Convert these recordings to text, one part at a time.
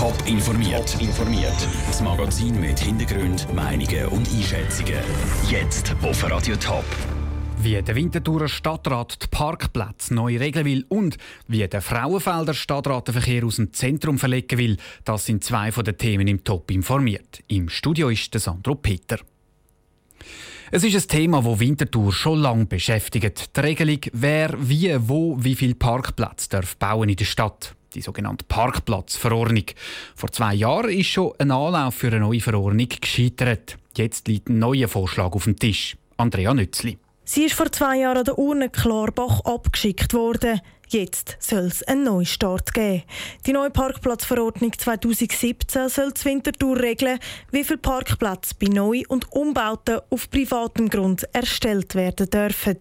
Top informiert. informiert. Das Magazin mit Hintergrund, Meinungen und Einschätzungen. Jetzt auf Radio Top. Wie der Winterthurer Stadtrat die Parkplätze neu regeln will und wie der Frauenfelder Stadtrat den Verkehr aus dem Zentrum verlegen will, das sind zwei von den Themen im Top informiert. Im Studio ist der Sandro Peter. Es ist ein Thema, das Winterthur schon lange beschäftigt. Die Regelung, wer, wie, wo, wie viel Parkplätze darf bauen in der Stadt. Die sogenannte Parkplatzverordnung. Vor zwei Jahren ist schon ein Anlauf für eine neue Verordnung gescheitert. Jetzt liegt ein neuer Vorschlag auf dem Tisch. Andrea Nützli. Sie ist vor zwei Jahren an der Urne Klarbach abgeschickt worden. Jetzt soll es einen Neustart geben. Die neue Parkplatzverordnung 2017 soll das Winterthur regeln, wie viele Parkplätze bei Neu- und Umbauten auf privatem Grund erstellt werden dürfen.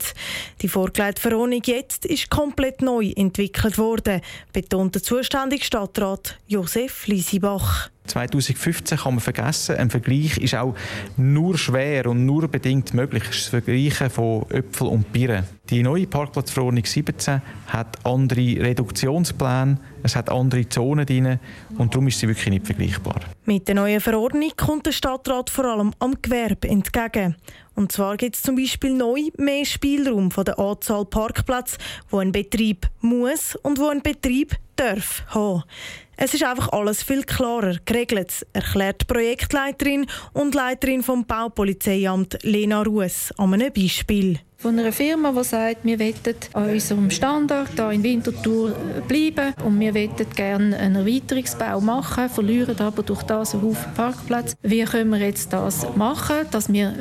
Die vorgelegte Verordnung jetzt ist komplett neu entwickelt worden, betont der zuständige Stadtrat Josef Liesibach. 2015 kann man vergessen. Ein Vergleich ist auch nur schwer und nur bedingt möglich. Das Vergleichen von Äpfel und Birnen. Die neue Parkplatzverordnung 17 hat andere Reduktionspläne, es hat andere Zonen drin und darum ist sie wirklich nicht vergleichbar. Mit der neuen Verordnung kommt der Stadtrat vor allem am Gewerbe entgegen. Und zwar gibt es zum Beispiel neu mehr Spielraum von der Anzahl Parkplätze, wo ein Betrieb muss und wo ein Betrieb darf haben. Es ist einfach alles viel klarer geregelt, erklärt die Projektleiterin und Leiterin vom Baupolizeiamt Lena Ruess an einem Beispiel von einer Firma, die sagt, wir wollen an unserem Standort hier in Winterthur bleiben und wir wollen gerne einen Erweiterungsbau machen, verlieren aber durch das einen Haufen Parkplätze. Wie können wir jetzt das machen, dass wir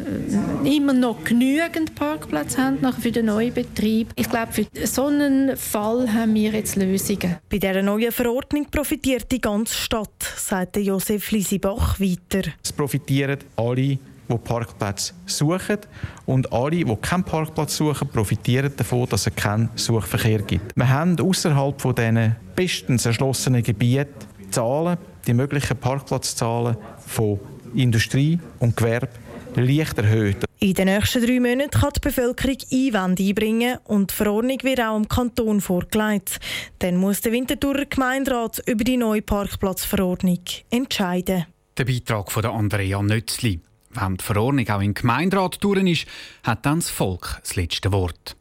äh, immer noch genügend Parkplätze haben für den neuen Betrieb? Ich glaube, für so einen Fall haben wir jetzt Lösungen. Bei dieser neuen Verordnung profitiert die ganze Stadt, sagte Josef Lisibach weiter. Es profitieren alle die Parkplätze suchen. Und alle, die keinen Parkplatz suchen, profitieren davon, dass es keinen Suchverkehr gibt. Wir haben außerhalb von diesen bestens erschlossenen Gebieten Zahlen, die möglichen Parkplatzzahlen von Industrie und Gewerbe leicht erhöht. In den nächsten drei Monaten kann die Bevölkerung Einwände einbringen und die Verordnung wird auch im Kanton vorgelegt. Dann muss der Winterthurer Gemeinderat über die neue Parkplatzverordnung entscheiden. Der Beitrag von Andrea Nötzli. Wenn die Verordnung auch im Gemeinderat durch ist, hat dann das Volk das letzte Wort.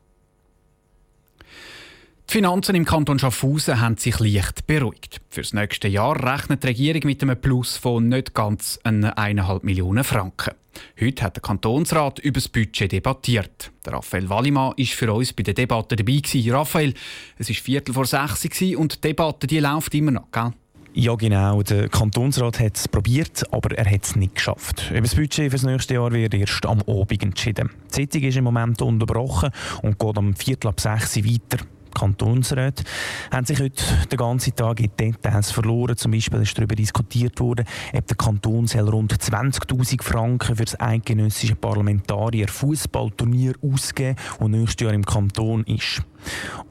Die Finanzen im Kanton Schaffhausen haben sich leicht beruhigt. Für das nächste Jahr rechnet die Regierung mit einem Plus von nicht ganz 1,5 Millionen Franken. Heute hat der Kantonsrat über das Budget debattiert. Der Raphael Wallimann war für uns bei der Debatte dabei. Raphael, es war Viertel vor sechs und die Debatte die läuft immer noch, gell? Ja, genau. Der Kantonsrat hat es probiert, aber er hat es nicht geschafft. Über das Budget für das nächste Jahr wird erst am Abend entschieden. Die Sitzung ist im Moment unterbrochen und geht am Viertel ab sechs weiter. Kantonsräte haben sich heute den ganzen Tag in Details verloren. Zum Beispiel ist darüber diskutiert worden, ob der Kanton rund 20.000 Franken für das eidgenössische Parlamentarier Fußballturnier ausgeben, das nächstes Jahr im Kanton ist.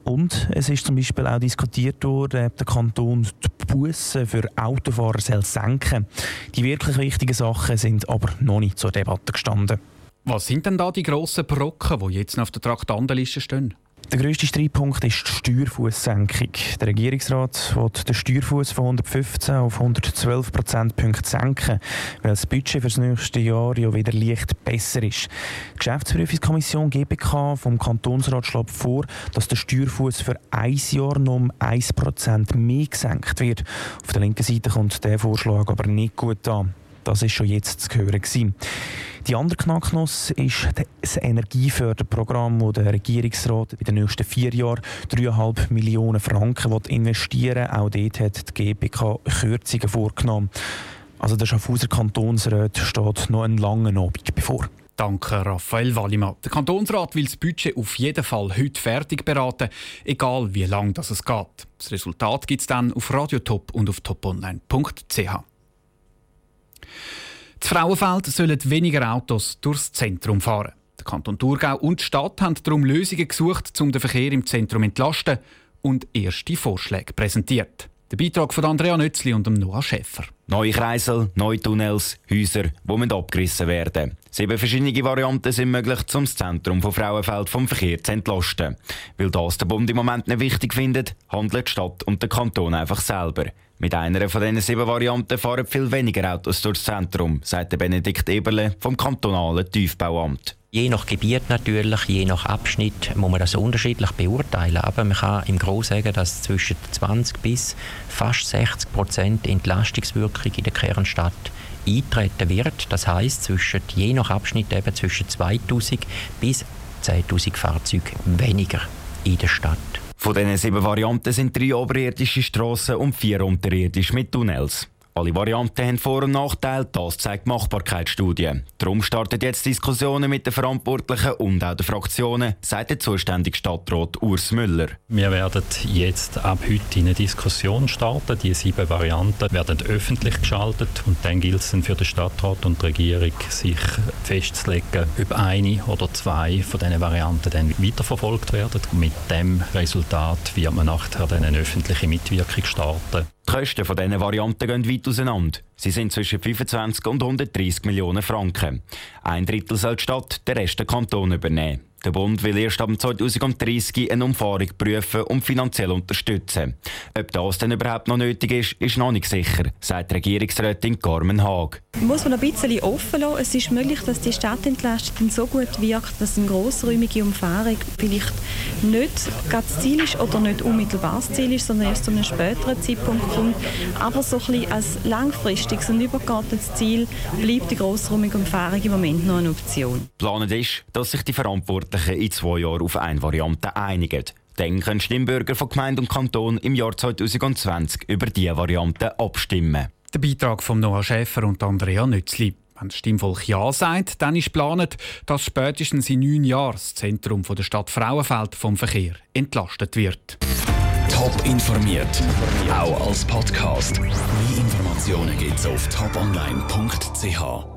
Und es ist zum Beispiel auch diskutiert worden, ob der Kanton die Bussen für Autofahrer soll senken Die wirklich wichtigen Sachen sind aber noch nicht zur Debatte gestanden. Was sind denn da die grossen Brocken, die jetzt auf der Traktandenliste stehen? Der grösste Streitpunkt ist die Steuerfußsenkung. Der Regierungsrat will den Steuerfuß von 115 auf 112 Prozentpunkte senken, weil das Budget für das nächste Jahr ja wieder leicht besser ist. Die Geschäftsprüfungskommission GBK vom Kantonsrat schlägt vor, dass der Steuerfuß für ein Jahr noch um 1 Prozent mehr gesenkt wird. Auf der linken Seite kommt der Vorschlag aber nicht gut an. Das ist schon jetzt zu hören. Gewesen. Die andere Knacknuss ist das Energieförderprogramm, das der Regierungsrat in den nächsten vier Jahren 3,5 Millionen Franken investieren will. Auch dort hat die GBK Kürzungen vorgenommen. Also der Schaffhauser Kantonsrat steht noch einen langen Abend bevor. Danke, Raphael Wallimann. Der Kantonsrat will das Budget auf jeden Fall heute fertig beraten, egal wie lange das es geht. Das Resultat gibt es dann auf Radiotop und auf toponline.ch. Das Frauenfeld sollen weniger Autos durchs Zentrum fahren. Der Kanton Thurgau und die Stadt haben darum Lösungen gesucht, um den Verkehr im Zentrum zu entlasten und erste Vorschläge präsentiert. Der Beitrag von Andrea Nützli und Noah Schäfer. Neue Kreisel, neue Tunnels, Häuser, die abgerissen werden. Sieben verschiedene Varianten sind möglich, um das Zentrum von Frauenfeld vom Verkehr zu entlasten. Weil das der Bund im Moment nicht wichtig findet, handelt die Stadt und der Kanton einfach selber. Mit einer von diesen sieben Varianten fahren viel weniger Autos durchs Zentrum, sagt Benedikt Eberle vom kantonalen Tiefbauamt. Je nach Gebiet natürlich, je nach Abschnitt muss man das unterschiedlich beurteilen. Aber man kann im Großen sagen, dass zwischen 20 bis fast 60 Prozent Entlastungswirkung in der Kernstadt eintreten wird. Das heißt zwischen je nach Abschnitt eben zwischen 2000 bis 10.000 Fahrzeuge weniger in der Stadt. Von diesen sieben Varianten sind drei oberirdische Strassen und vier unterirdische mit Tunnels. Alle Varianten haben Vor- und Nachteile, das zeigt die Machbarkeitsstudie. Darum startet jetzt Diskussionen mit den Verantwortlichen und auch den Fraktionen, sagt der zuständige Stadtrat Urs Müller. Wir werden jetzt ab heute eine Diskussion starten. Die sieben Varianten werden öffentlich geschaltet und dann gilt es für den Stadtrat und die Regierung, sich festzulegen, ob eine oder zwei von diesen Varianten dann weiterverfolgt werden. Mit dem Resultat wird man nachher eine öffentliche Mitwirkung starten. Die Kosten von diesen Varianten gehen weit auseinander. Sie sind zwischen 25 und 130 Millionen Franken. Ein Drittel soll die Stadt, der Rest der Kanton übernehmen. Der Bund will erst ab 2030 eine Umfahrung prüfen und finanziell unterstützen. Ob das denn überhaupt noch nötig ist, ist noch nicht sicher, sagt Regierungsrätin Carmen Haag. Muss man ein bisschen offen lassen. Es ist möglich, dass die Stadtentlastung so gut wirkt, dass eine grossräumige Umfahrung vielleicht nicht das Ziel ist oder nicht unmittelbar das Ziel ist, sondern erst zu einem späteren Zeitpunkt kommt. Aber so ein bisschen als langfristiges und übergeordnetes Ziel bleibt die grossräumige Umfahrung im Moment noch eine Option. Planend ist, dass sich die Verantwortlichen in zwei Jahren auf eine Variante einigen. Dann können Stimmbürger von Gemeinde und Kanton im Jahr 2020 über diese Variante abstimmen. Der Beitrag von Noah Schäfer und Andrea Nützli. Wenn das Stimmvolk Ja sagt, dann ist geplant, dass spätestens in neun Jahren das Zentrum der Stadt Frauenfeld vom Verkehr entlastet wird. Top informiert, auch als Podcast. Mehr Informationen gibt es auf toponline.ch.